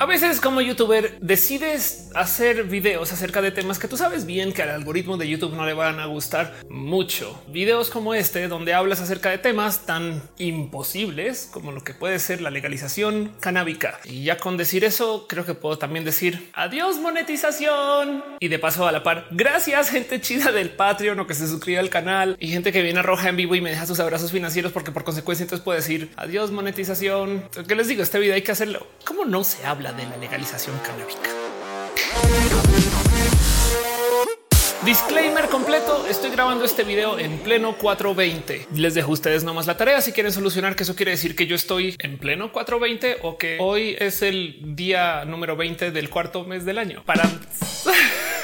A veces como youtuber decides hacer videos acerca de temas que tú sabes bien que al algoritmo de YouTube no le van a gustar mucho. Videos como este donde hablas acerca de temas tan imposibles como lo que puede ser la legalización canábica. Y ya con decir eso creo que puedo también decir adiós monetización. Y de paso a la par, gracias gente chida del Patreon o que se suscribe al canal y gente que viene a Roja en vivo y me deja sus abrazos financieros porque por consecuencia entonces puedo decir adiós monetización. ¿Qué les digo? Este video hay que hacerlo. ¿Cómo no se habla? De la legalización canábica. Disclaimer completo. Estoy grabando este video en pleno 420. Les dejo a ustedes nomás la tarea si quieren solucionar que eso quiere decir que yo estoy en pleno 420 o que hoy es el día número 20 del cuarto mes del año. Para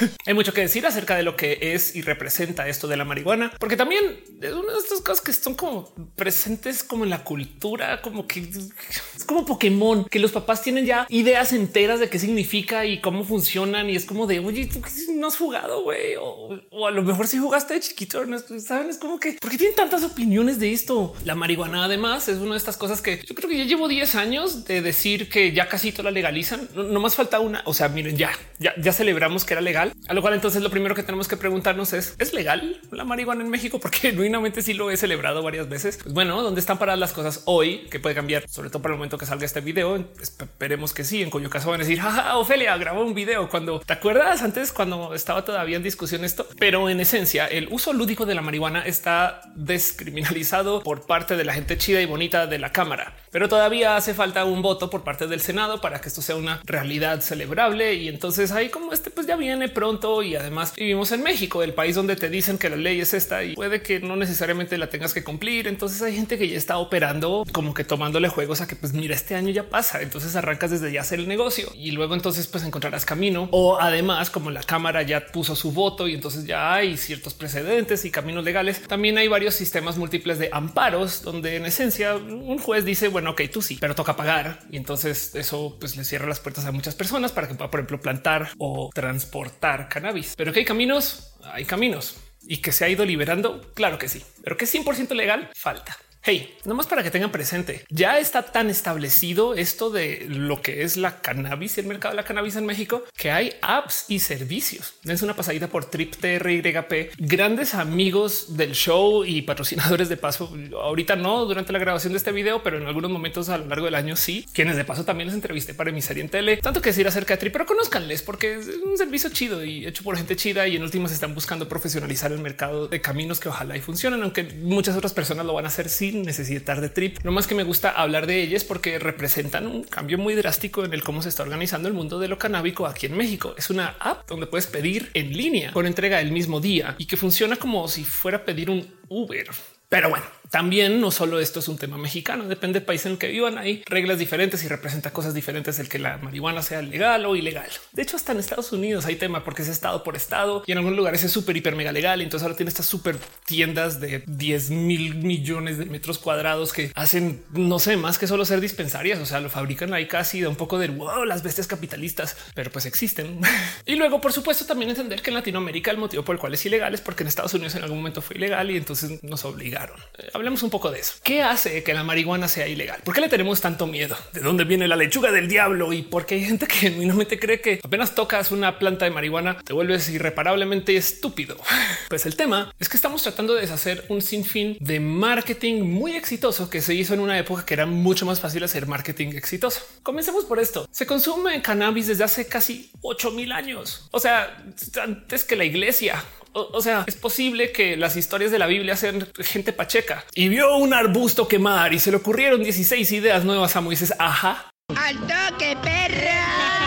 Hay mucho que decir acerca de lo que es y representa esto de la marihuana, porque también es una de estas cosas que son como presentes como en la cultura, como que es como Pokémon, que los papás tienen ya ideas enteras de qué significa y cómo funcionan. Y es como de oye, tú no has jugado, güey, o, a lo mejor si jugaste de chiquito, no saben, es como que porque tienen tantas opiniones de esto. La marihuana, además, es una de estas cosas que yo creo que ya llevo 10 años de decir que ya casi todo la legalizan. No, más falta una. O sea, miren, ya, ya, ya celebramos que era legal a lo cual entonces lo primero que tenemos que preguntarnos es, ¿es legal la marihuana en México? Porque genuinamente sí lo he celebrado varias veces. Pues bueno, ¿dónde están paradas las cosas hoy? Que puede cambiar, sobre todo para el momento que salga este video. Esperemos que sí, en cuyo caso van a decir, jaja, Ofelia grabó un video cuando te acuerdas antes cuando estaba todavía en discusión esto. Pero en esencia, el uso lúdico de la marihuana está descriminalizado por parte de la gente chida y bonita de la Cámara. Pero todavía hace falta un voto por parte del Senado para que esto sea una realidad celebrable. Y entonces ahí como este pues ya viene pronto y además vivimos en México, el país donde te dicen que la ley es esta y puede que no necesariamente la tengas que cumplir. Entonces hay gente que ya está operando como que tomándole juegos a que pues mira, este año ya pasa. Entonces arrancas desde ya hacer el negocio y luego entonces pues encontrarás camino o además como la Cámara ya puso su voto y entonces ya hay ciertos precedentes y caminos legales. También hay varios sistemas múltiples de amparos donde en esencia un juez dice bueno, ok, tú sí, pero toca pagar y entonces eso pues le cierra las puertas a muchas personas para que pueda por ejemplo plantar o transportar cannabis. Pero que hay caminos, hay caminos y que se ha ido liberando. Claro que sí, pero que es 100% legal, falta. Hey, nomás para que tengan presente, ya está tan establecido esto de lo que es la cannabis y el mercado de la cannabis en México que hay apps y servicios. Dense una pasadita por Trip TRYP, grandes amigos del show y patrocinadores de paso. Ahorita no durante la grabación de este video, pero en algunos momentos a lo largo del año sí, quienes de paso también les entrevisté para mi en tele. Tanto que decir acerca de Trip, pero conozcanles porque es un servicio chido y hecho por gente chida y en últimas están buscando profesionalizar el mercado de caminos que ojalá y funcionen, aunque muchas otras personas lo van a hacer sí necesitar de trip. No más que me gusta hablar de ellas porque representan un cambio muy drástico en el cómo se está organizando el mundo de lo canábico aquí en México. Es una app donde puedes pedir en línea con entrega el mismo día y que funciona como si fuera pedir un Uber. Pero bueno, también no solo esto es un tema mexicano, depende del país en el que vivan. Hay reglas diferentes y representa cosas diferentes el que la marihuana sea legal o ilegal. De hecho, hasta en Estados Unidos hay tema porque es estado por estado y en algunos lugares es súper hiper mega legal. Y entonces ahora tiene estas súper tiendas de 10 mil millones de metros cuadrados que hacen no sé más que solo ser dispensarias. O sea, lo fabrican ahí casi de un poco de wow, las bestias capitalistas, pero pues existen. y luego, por supuesto, también entender que en Latinoamérica el motivo por el cual es ilegal es porque en Estados Unidos en algún momento fue ilegal y entonces nos obligaron hablemos un poco de eso. ¿Qué hace que la marihuana sea ilegal? ¿Por qué le tenemos tanto miedo? ¿De dónde viene la lechuga del diablo? Y por qué hay gente que genuinamente cree que apenas tocas una planta de marihuana te vuelves irreparablemente estúpido. Pues el tema es que estamos tratando de deshacer un sinfín de marketing muy exitoso que se hizo en una época que era mucho más fácil hacer marketing exitoso. Comencemos por esto. Se consume cannabis desde hace casi 8 mil años. O sea, antes que la iglesia. O, sea, es posible que las historias de la Biblia sean gente pacheca y vio un arbusto quemar y se le ocurrieron 16 ideas nuevas a Moisés. Ajá. Al toque, perra.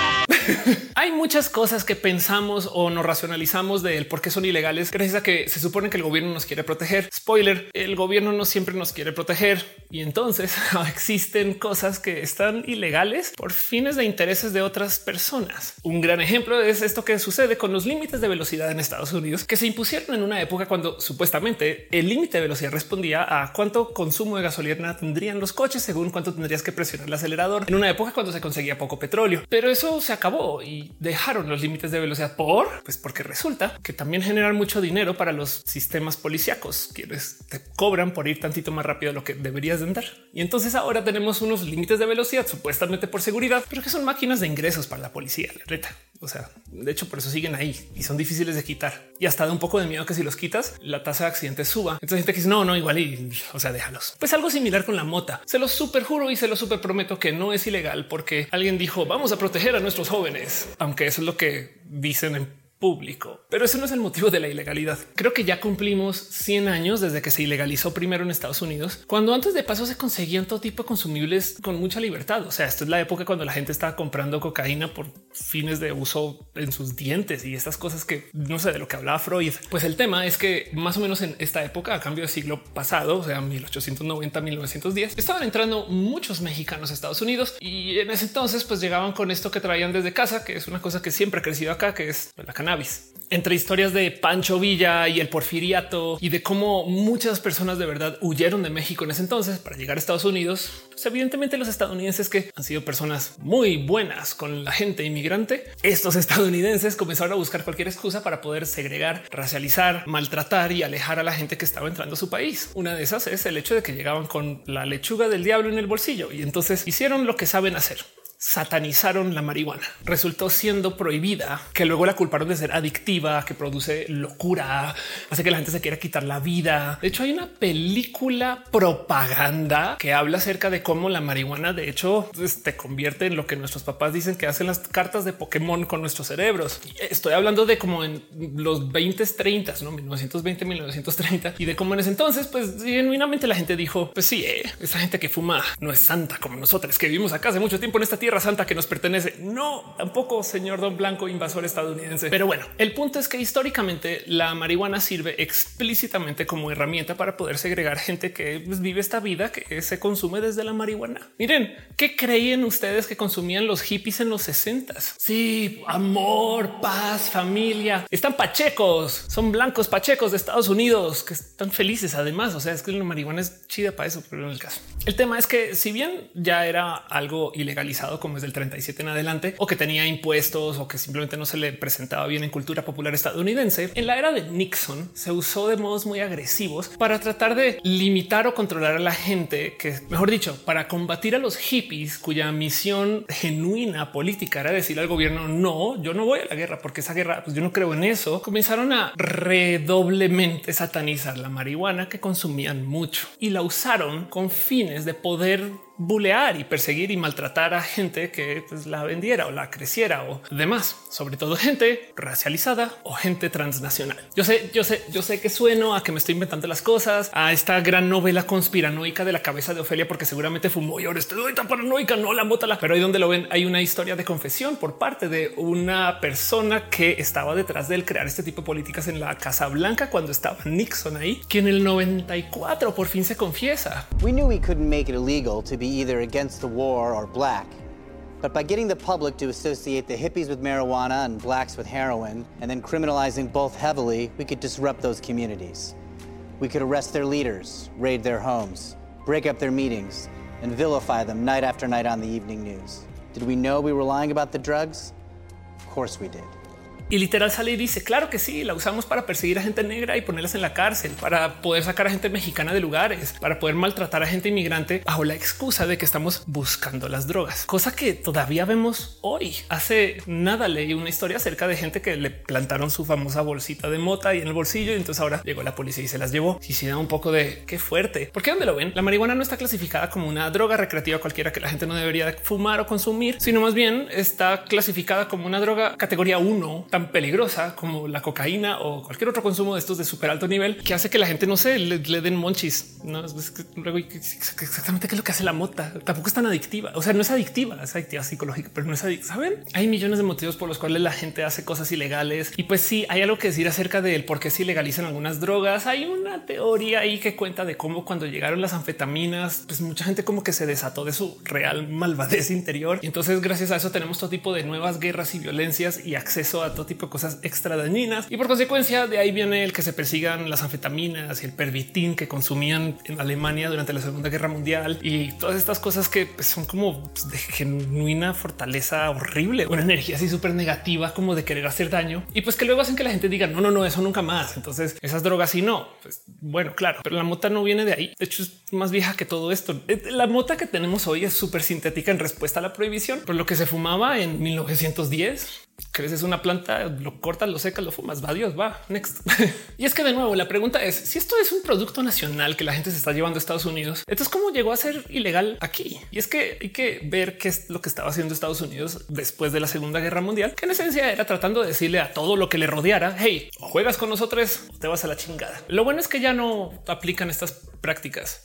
Hay muchas cosas que pensamos o nos racionalizamos de él porque son ilegales gracias a que se supone que el gobierno nos quiere proteger. Spoiler, el gobierno no siempre nos quiere proteger y entonces existen cosas que están ilegales por fines de intereses de otras personas. Un gran ejemplo es esto que sucede con los límites de velocidad en Estados Unidos que se impusieron en una época cuando supuestamente el límite de velocidad respondía a cuánto consumo de gasolina tendrían los coches según cuánto tendrías que presionar el acelerador en una época cuando se conseguía poco petróleo. Pero eso se acabó y dejaron los límites de velocidad por pues porque resulta que también generan mucho dinero para los sistemas policíacos quienes te cobran por ir tantito más rápido de lo que deberías de andar. Y entonces ahora tenemos unos límites de velocidad supuestamente por seguridad, pero que son máquinas de ingresos para la policía. La reta. O sea, de hecho, por eso siguen ahí y son difíciles de quitar. Y hasta da un poco de miedo que si los quitas, la tasa de accidentes suba. Entonces gente que dice no, no, igual y o sea, déjalos. Pues algo similar con la mota. Se lo super juro y se lo super prometo que no es ilegal porque alguien dijo vamos a proteger a nuestros jóvenes, aunque eso es lo que dicen en público. Pero eso no es el motivo de la ilegalidad. Creo que ya cumplimos 100 años desde que se ilegalizó primero en Estados Unidos, cuando antes de paso se conseguían todo tipo de consumibles con mucha libertad. O sea, esto es la época cuando la gente estaba comprando cocaína por fines de uso en sus dientes y estas cosas que no sé de lo que hablaba Freud. Pues el tema es que más o menos en esta época, a cambio del siglo pasado, o sea, 1890, 1910, estaban entrando muchos mexicanos a Estados Unidos y en ese entonces pues llegaban con esto que traían desde casa, que es una cosa que siempre ha crecido acá, que es la Entre historias de Pancho Villa y el porfiriato y de cómo muchas personas de verdad huyeron de México en ese entonces para llegar a Estados Unidos, pues evidentemente los estadounidenses que han sido personas muy buenas con la gente inmigrante, estos estadounidenses comenzaron a buscar cualquier excusa para poder segregar, racializar, maltratar y alejar a la gente que estaba entrando a su país. Una de esas es el hecho de que llegaban con la lechuga del diablo en el bolsillo y entonces hicieron lo que saben hacer satanizaron la marihuana. Resultó siendo prohibida, que luego la culparon de ser adictiva, que produce locura, hace que la gente se quiera quitar la vida. De hecho, hay una película propaganda que habla acerca de cómo la marihuana, de hecho, pues, te convierte en lo que nuestros papás dicen que hacen las cartas de Pokémon con nuestros cerebros. Estoy hablando de como en los 20, 30, no 1920, 1930 y de cómo en ese entonces, pues genuinamente la gente dijo: Pues sí, eh, esa gente que fuma no es santa como nosotros que vivimos acá hace mucho tiempo en esta tierra santa que nos pertenece. No, tampoco señor Don Blanco invasor estadounidense. Pero bueno, el punto es que históricamente la marihuana sirve explícitamente como herramienta para poder segregar gente que pues, vive esta vida que se consume desde la marihuana. Miren, ¿qué creían ustedes que consumían los hippies en los 60? Sí, amor, paz, familia. Están pachecos, son blancos pachecos de Estados Unidos que están felices además. O sea, es que la marihuana es chida para eso, pero en el caso. El tema es que si bien ya era algo ilegalizado como es del 37 en adelante, o que tenía impuestos o que simplemente no se le presentaba bien en cultura popular estadounidense, en la era de Nixon se usó de modos muy agresivos para tratar de limitar o controlar a la gente que, mejor dicho, para combatir a los hippies cuya misión genuina política era decir al gobierno no, yo no voy a la guerra porque esa guerra, pues yo no creo en eso. Comenzaron a redoblemente satanizar la marihuana que consumían mucho y la usaron con fines de poder bulear y perseguir y maltratar a gente que pues, la vendiera o la creciera o demás, sobre todo gente racializada o gente transnacional. Yo sé, yo sé, yo sé que sueno a que me estoy inventando las cosas, a esta gran novela conspiranoica de la cabeza de Ofelia, porque seguramente fumó y ahora estoy tan paranoica, no la mota, pero ahí donde lo ven hay una historia de confesión por parte de una persona que estaba detrás del crear este tipo de políticas en la Casa Blanca cuando estaba Nixon ahí, que en el 94 por fin se confiesa. We knew we couldn't make it illegal to be either against the war or black. But by getting the public to associate the hippies with marijuana and blacks with heroin, and then criminalizing both heavily, we could disrupt those communities. We could arrest their leaders, raid their homes, break up their meetings, and vilify them night after night on the evening news. Did we know we were lying about the drugs? Of course we did. Y literal sale y dice, claro que sí, la usamos para perseguir a gente negra y ponerlas en la cárcel, para poder sacar a gente mexicana de lugares, para poder maltratar a gente inmigrante bajo la excusa de que estamos buscando las drogas, cosa que todavía vemos hoy. Hace nada leí una historia acerca de gente que le plantaron su famosa bolsita de mota y en el bolsillo y entonces ahora llegó la policía y se las llevó. Y si da un poco de qué fuerte, porque donde lo ven, la marihuana no está clasificada como una droga recreativa cualquiera que la gente no debería fumar o consumir, sino más bien está clasificada como una droga categoría 1 peligrosa como la cocaína o cualquier otro consumo de estos de súper alto nivel que hace que la gente no se le, den monchis. No es luego exactamente qué es lo que hace la mota. Tampoco es tan adictiva. O sea, no es adictiva, es adictiva psicológica, pero no es adictiva. Saben, hay millones de motivos por los cuales la gente hace cosas ilegales y pues sí hay algo que decir acerca del por qué se ilegalizan algunas drogas. Hay una teoría ahí que cuenta de cómo cuando llegaron las anfetaminas, pues mucha gente como que se desató de su real malvadez interior. Y entonces, gracias a eso, tenemos todo tipo de nuevas guerras y violencias y acceso a todo tipo de cosas extra dañinas y por consecuencia de ahí viene el que se persigan las anfetaminas y el pervitin que consumían en Alemania durante la Segunda Guerra Mundial y todas estas cosas que pues, son como de genuina fortaleza horrible, una energía así súper negativa como de querer hacer daño y pues que luego hacen que la gente diga no, no, no, eso nunca más. Entonces esas drogas sí no, pues bueno, claro, pero la mota no viene de ahí. De hecho, es más vieja que todo esto. Eh, la mota que tenemos hoy es súper sintética en respuesta a la prohibición, por lo que se fumaba en 1910 creces una planta, lo cortas, lo secas, lo fumas, va Dios, va next. y es que de nuevo la pregunta es si esto es un producto nacional que la gente se está llevando a Estados Unidos, entonces cómo llegó a ser ilegal aquí? Y es que hay que ver qué es lo que estaba haciendo Estados Unidos después de la Segunda Guerra Mundial, que en esencia era tratando de decirle a todo lo que le rodeara, hey, juegas con nosotros o te vas a la chingada. Lo bueno es que ya no aplican estas prácticas.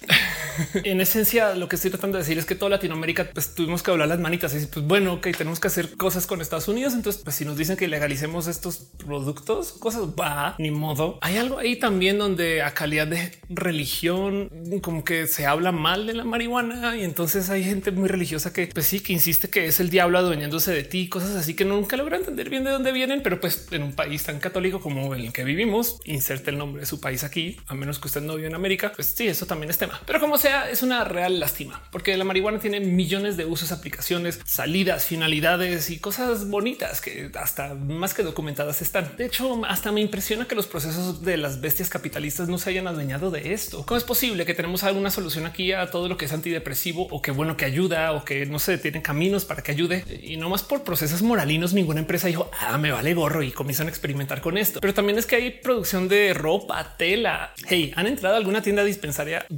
en esencia, lo que estoy tratando de decir es que toda Latinoamérica pues, tuvimos que hablar las manitas y pues bueno, ok, tenemos que hacer cosas con Estados Unidos. Entonces, pues si nos dicen que legalicemos estos productos, cosas va, ni modo. Hay algo ahí también donde a calidad de religión, como que se habla mal de la marihuana y entonces hay gente muy religiosa que pues sí, que insiste que es el diablo adueñándose de ti, cosas así que nunca logra entender bien de dónde vienen, pero pues en un país tan católico como el que vivimos, inserte el nombre de su país aquí, a menos que usted no vive en América, pues sí, eso también es tema. Pero como sea, es una real lástima, porque la marihuana tiene millones de usos, aplicaciones, salidas, finalidades y cosas bonitas que hasta más que documentadas están. De hecho, hasta me impresiona que los procesos de las bestias capitalistas no se hayan adueñado de esto. ¿Cómo es posible que tenemos alguna solución aquí a todo lo que es antidepresivo o que bueno que ayuda o que no se tienen caminos para que ayude y no más por procesos moralinos? Ninguna empresa dijo ah, me vale gorro y comienzan a experimentar con esto. Pero también es que hay producción de ropa, tela. Hey, han entrado a alguna tienda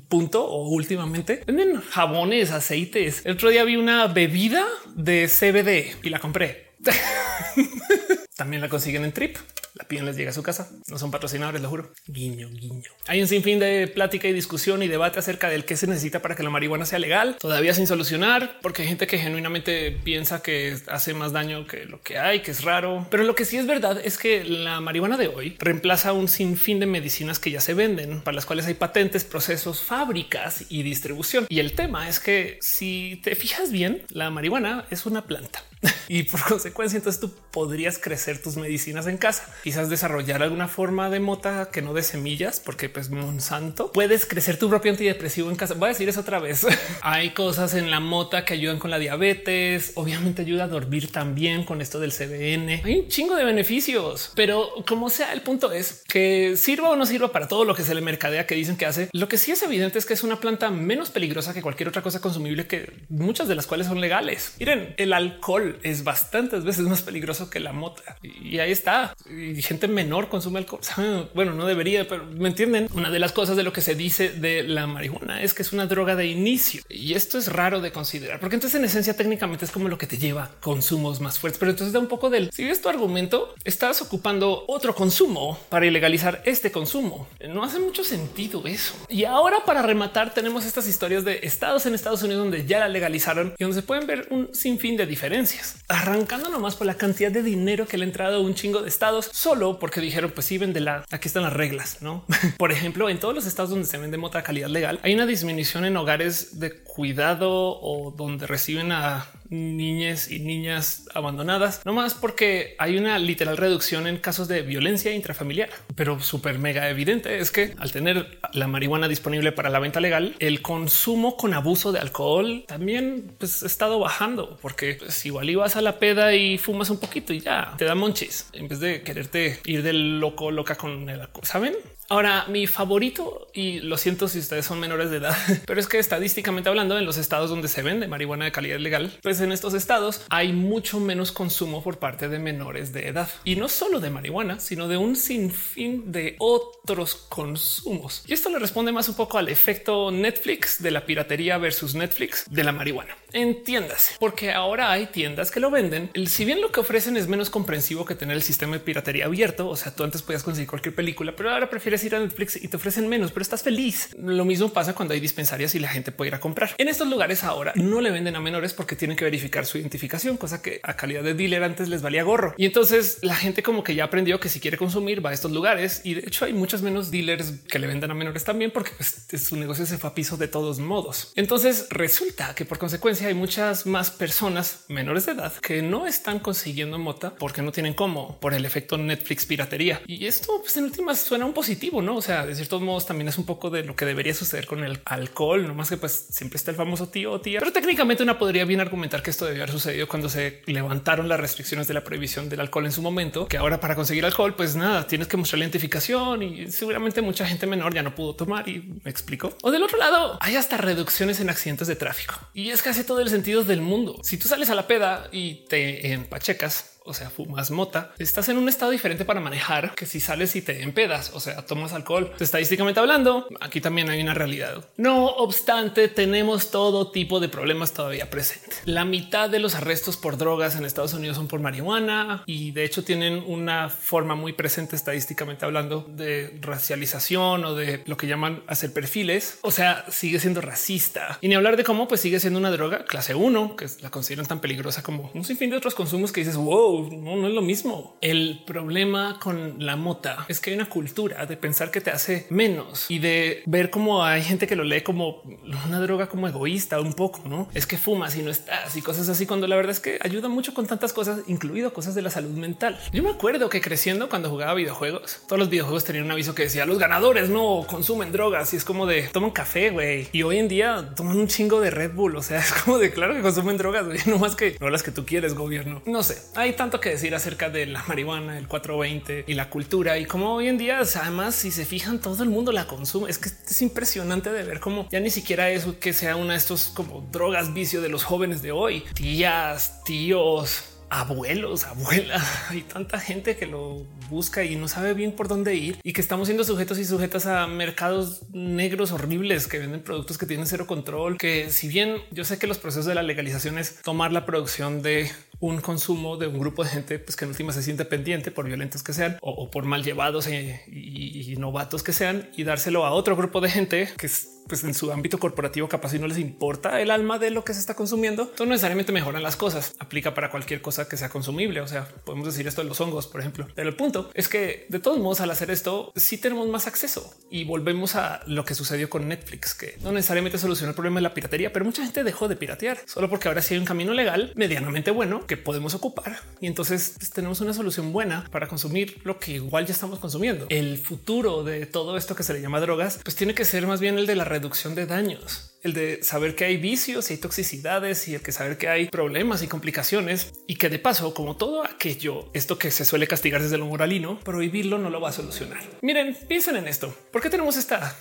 punto o últimamente venden jabones, aceites. El otro día vi una bebida de CBD y la compré. También la consiguen en Trip. La piden, les llega a su casa. No son patrocinadores, lo juro. Guiño, guiño. Hay un sinfín de plática y discusión y debate acerca del qué se necesita para que la marihuana sea legal. Todavía sin solucionar, porque hay gente que genuinamente piensa que hace más daño que lo que hay, que es raro. Pero lo que sí es verdad es que la marihuana de hoy reemplaza un sinfín de medicinas que ya se venden, para las cuales hay patentes, procesos, fábricas y distribución. Y el tema es que si te fijas bien, la marihuana es una planta y por consecuencia, entonces tú podrías crecer tus medicinas en casa, quizás desarrollar alguna forma de mota que no de semillas, porque pues Monsanto puedes crecer tu propio antidepresivo en casa. Voy a decir eso otra vez. Hay cosas en la mota que ayudan con la diabetes. Obviamente ayuda a dormir también con esto del CBN. Hay un chingo de beneficios, pero como sea, el punto es que sirva o no sirva para todo lo que se le mercadea que dicen que hace. Lo que sí es evidente es que es una planta menos peligrosa que cualquier otra cosa consumible que muchas de las cuales son legales. Miren, el alcohol es bastantes veces más peligroso que la mota. Y ahí está. Y gente menor consume alcohol. Bueno, no debería, pero me entienden. Una de las cosas de lo que se dice de la marihuana es que es una droga de inicio. Y esto es raro de considerar, porque entonces en esencia técnicamente es como lo que te lleva consumos más fuertes. Pero entonces da un poco del, si ves tu argumento, estás ocupando otro consumo para ilegalizar este consumo. No hace mucho sentido eso. Y ahora para rematar tenemos estas historias de estados en Estados Unidos donde ya la legalizaron y donde se pueden ver un sinfín de diferencias arrancando nomás por la cantidad de dinero que le ha entrado un chingo de estados solo porque dijeron pues sí vende la aquí están las reglas, no? por ejemplo, en todos los estados donde se vende mota calidad legal hay una disminución en hogares de cuidado o donde reciben a niñas y niñas abandonadas, no más porque hay una literal reducción en casos de violencia intrafamiliar, pero súper mega evidente es que al tener la marihuana disponible para la venta legal, el consumo con abuso de alcohol también pues, ha estado bajando, porque pues, igual ibas a la peda y fumas un poquito y ya te da monchis en vez de quererte ir del loco loca con el alcohol. Saben? Ahora, mi favorito, y lo siento si ustedes son menores de edad, pero es que estadísticamente hablando, en los estados donde se vende marihuana de calidad legal, pues en estos estados hay mucho menos consumo por parte de menores de edad. Y no solo de marihuana, sino de un sinfín de otros consumos. Y esto le responde más un poco al efecto Netflix de la piratería versus Netflix de la marihuana. Entiéndase, porque ahora hay tiendas que lo venden. Si bien lo que ofrecen es menos comprensivo que tener el sistema de piratería abierto, o sea, tú antes podías conseguir cualquier película, pero ahora prefieres ir a Netflix y te ofrecen menos, pero estás feliz. Lo mismo pasa cuando hay dispensarias y la gente puede ir a comprar. En estos lugares ahora no le venden a menores porque tienen que verificar su identificación, cosa que a calidad de dealer antes les valía gorro. Y entonces la gente como que ya aprendió que si quiere consumir va a estos lugares y de hecho hay muchos menos dealers que le venden a menores también porque pues, su negocio se fue a piso de todos modos. Entonces resulta que por consecuencia hay muchas más personas menores de edad que no están consiguiendo mota porque no tienen cómo por el efecto Netflix piratería. Y esto pues, en últimas suena un positivo, no? O sea, de ciertos modos también es un poco de lo que debería suceder con el alcohol, no más que pues siempre está el famoso tío o tía, pero técnicamente una podría bien argumentar que esto debió haber sucedido cuando se levantaron las restricciones de la prohibición del alcohol en su momento, que ahora para conseguir alcohol, pues nada, tienes que mostrar la identificación y seguramente mucha gente menor ya no pudo tomar y me explico. O del otro lado, hay hasta reducciones en accidentes de tráfico y es casi todo el sentido del mundo. Si tú sales a la peda y te empachecas, o sea, fumas mota, estás en un estado diferente para manejar que si sales y te empedas, o sea, tomas alcohol. Estadísticamente hablando, aquí también hay una realidad. No obstante, tenemos todo tipo de problemas todavía presentes. La mitad de los arrestos por drogas en Estados Unidos son por marihuana y de hecho tienen una forma muy presente estadísticamente hablando de racialización o de lo que llaman hacer perfiles. O sea, sigue siendo racista y ni hablar de cómo pues sigue siendo una droga clase 1 que la consideran tan peligrosa como un sinfín de otros consumos que dices wow, no, es lo mismo. El problema con la mota es que hay una cultura de pensar que te hace menos y de ver cómo hay gente que lo lee como una droga como egoísta un poco, no es que fumas y no estás y cosas así cuando la verdad es que ayuda mucho con tantas cosas, incluido cosas de la salud mental. Yo me acuerdo que creciendo cuando jugaba videojuegos, todos los videojuegos tenían un aviso que decía los ganadores no consumen drogas y es como de toman café, güey. Y hoy en día toman un chingo de Red Bull. O sea, es como de claro que consumen drogas, no más que no las que tú quieres, gobierno. No sé, hay tanto que decir acerca de la marihuana, el 420 y la cultura y cómo hoy en día, además, si se fijan, todo el mundo la consume. Es que es impresionante de ver cómo ya ni siquiera eso que sea una de estos como drogas vicio de los jóvenes de hoy, tías, tíos, abuelos, abuelas, hay tanta gente que lo busca y no sabe bien por dónde ir y que estamos siendo sujetos y sujetas a mercados negros horribles que venden productos que tienen cero control, que si bien yo sé que los procesos de la legalización es tomar la producción de un consumo de un grupo de gente pues que en última se siente pendiente por violentos que sean o, por mal llevados e, y, y, novatos que sean y dárselo a otro grupo de gente que es pues en su ámbito corporativo capaz y no les importa el alma de lo que se está consumiendo, no necesariamente mejoran las cosas. Aplica para cualquier cosa que sea consumible. O sea, podemos decir esto de los hongos, por ejemplo. Pero el punto es que de todos modos, al hacer esto, sí tenemos más acceso y volvemos a lo que sucedió con Netflix, que no necesariamente solucionó el problema de la piratería, pero mucha gente dejó de piratear solo porque ahora sí hay un camino legal medianamente bueno que podemos ocupar. Y entonces pues, tenemos una solución buena para consumir lo que igual ya estamos consumiendo. El futuro de todo esto que se le llama drogas, pues tiene que ser más bien el de la reducción de daños, el de saber que hay vicios y toxicidades y el que saber que hay problemas y complicaciones y que de paso, como todo aquello, esto que se suele castigar desde lo moralino, prohibirlo no lo va a solucionar. Miren, piensen en esto. ¿Por qué tenemos esta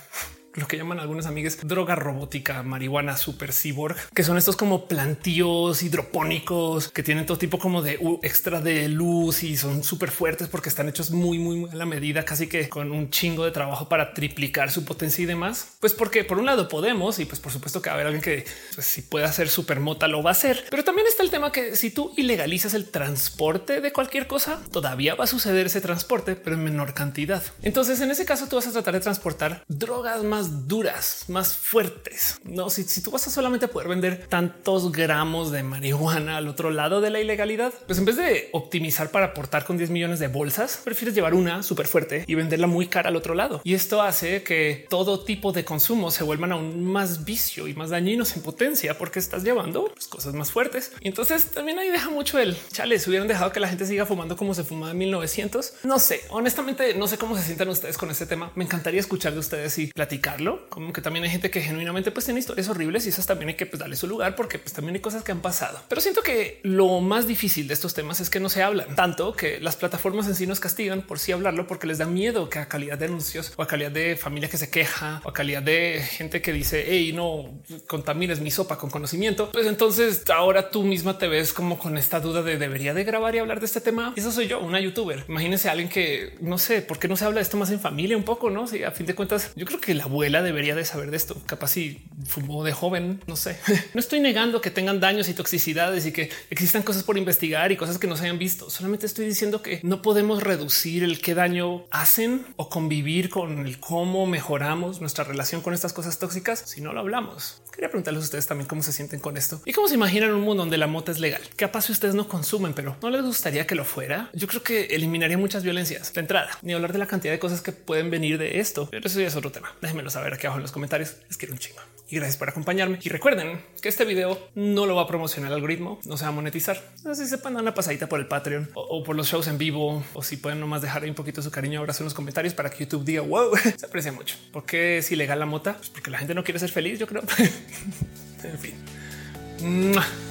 lo que llaman algunas amigas droga robótica, marihuana super cyborg, que son estos como plantíos hidropónicos que tienen todo tipo como de extra de luz y son súper fuertes porque están hechos muy, muy a la medida, casi que con un chingo de trabajo para triplicar su potencia y demás. Pues porque por un lado podemos y pues por supuesto que va a haber alguien que pues, si puede hacer super mota lo va a hacer, pero también está el tema que si tú ilegalizas el transporte de cualquier cosa, todavía va a suceder ese transporte, pero en menor cantidad. Entonces en ese caso tú vas a tratar de transportar drogas más duras, más fuertes. No, si, si tú vas a solamente poder vender tantos gramos de marihuana al otro lado de la ilegalidad, pues en vez de optimizar para aportar con 10 millones de bolsas, prefieres llevar una súper fuerte y venderla muy cara al otro lado. Y esto hace que todo tipo de consumo se vuelvan aún más vicio y más dañinos en potencia porque estás llevando pues, cosas más fuertes. Y entonces también ahí deja mucho el chale. Se hubieran dejado que la gente siga fumando como se fumaba en 1900. No sé, honestamente, no sé cómo se sientan ustedes con este tema. Me encantaría escuchar de ustedes y platicar como que también hay gente que genuinamente pues tiene historias horribles y esas también hay que pues, darle su lugar porque pues también hay cosas que han pasado. Pero siento que lo más difícil de estos temas es que no se hablan tanto que las plataformas en sí nos castigan por sí hablarlo porque les da miedo que a calidad de anuncios o a calidad de familia que se queja o a calidad de gente que dice hey no contamines mi sopa con conocimiento. Pues entonces ahora tú misma te ves como con esta duda de debería de grabar y hablar de este tema. Eso soy yo, una youtuber. Imagínense a alguien que no sé por qué no se habla de esto más en familia un poco, no? Si a fin de cuentas yo creo que la abuela debería de saber de esto. Capaz si fumó de joven, no sé. no estoy negando que tengan daños y toxicidades y que existan cosas por investigar y cosas que no se hayan visto. Solamente estoy diciendo que no podemos reducir el qué daño hacen o convivir con el cómo mejoramos nuestra relación con estas cosas tóxicas si no lo hablamos. Quería preguntarles a ustedes también cómo se sienten con esto y cómo se imaginan un mundo donde la mota es legal. Capaz si ustedes no consumen, pero no les gustaría que lo fuera. Yo creo que eliminaría muchas violencias de entrada, ni hablar de la cantidad de cosas que pueden venir de esto. Pero eso ya es otro tema. Déjenmelo saber aquí abajo en los comentarios. Les quiero un chingo y gracias por acompañarme. Y recuerden que este video no lo va a promocionar el algoritmo, no se va a monetizar. Si sepan dar una pasadita por el Patreon o, por los shows en vivo o si pueden nomás dejar un poquito su cariño abrazo en los comentarios para que YouTube diga wow, se aprecia mucho. ¿Por qué es ilegal la mota? Pues porque la gente no quiere ser feliz, yo creo. en fin.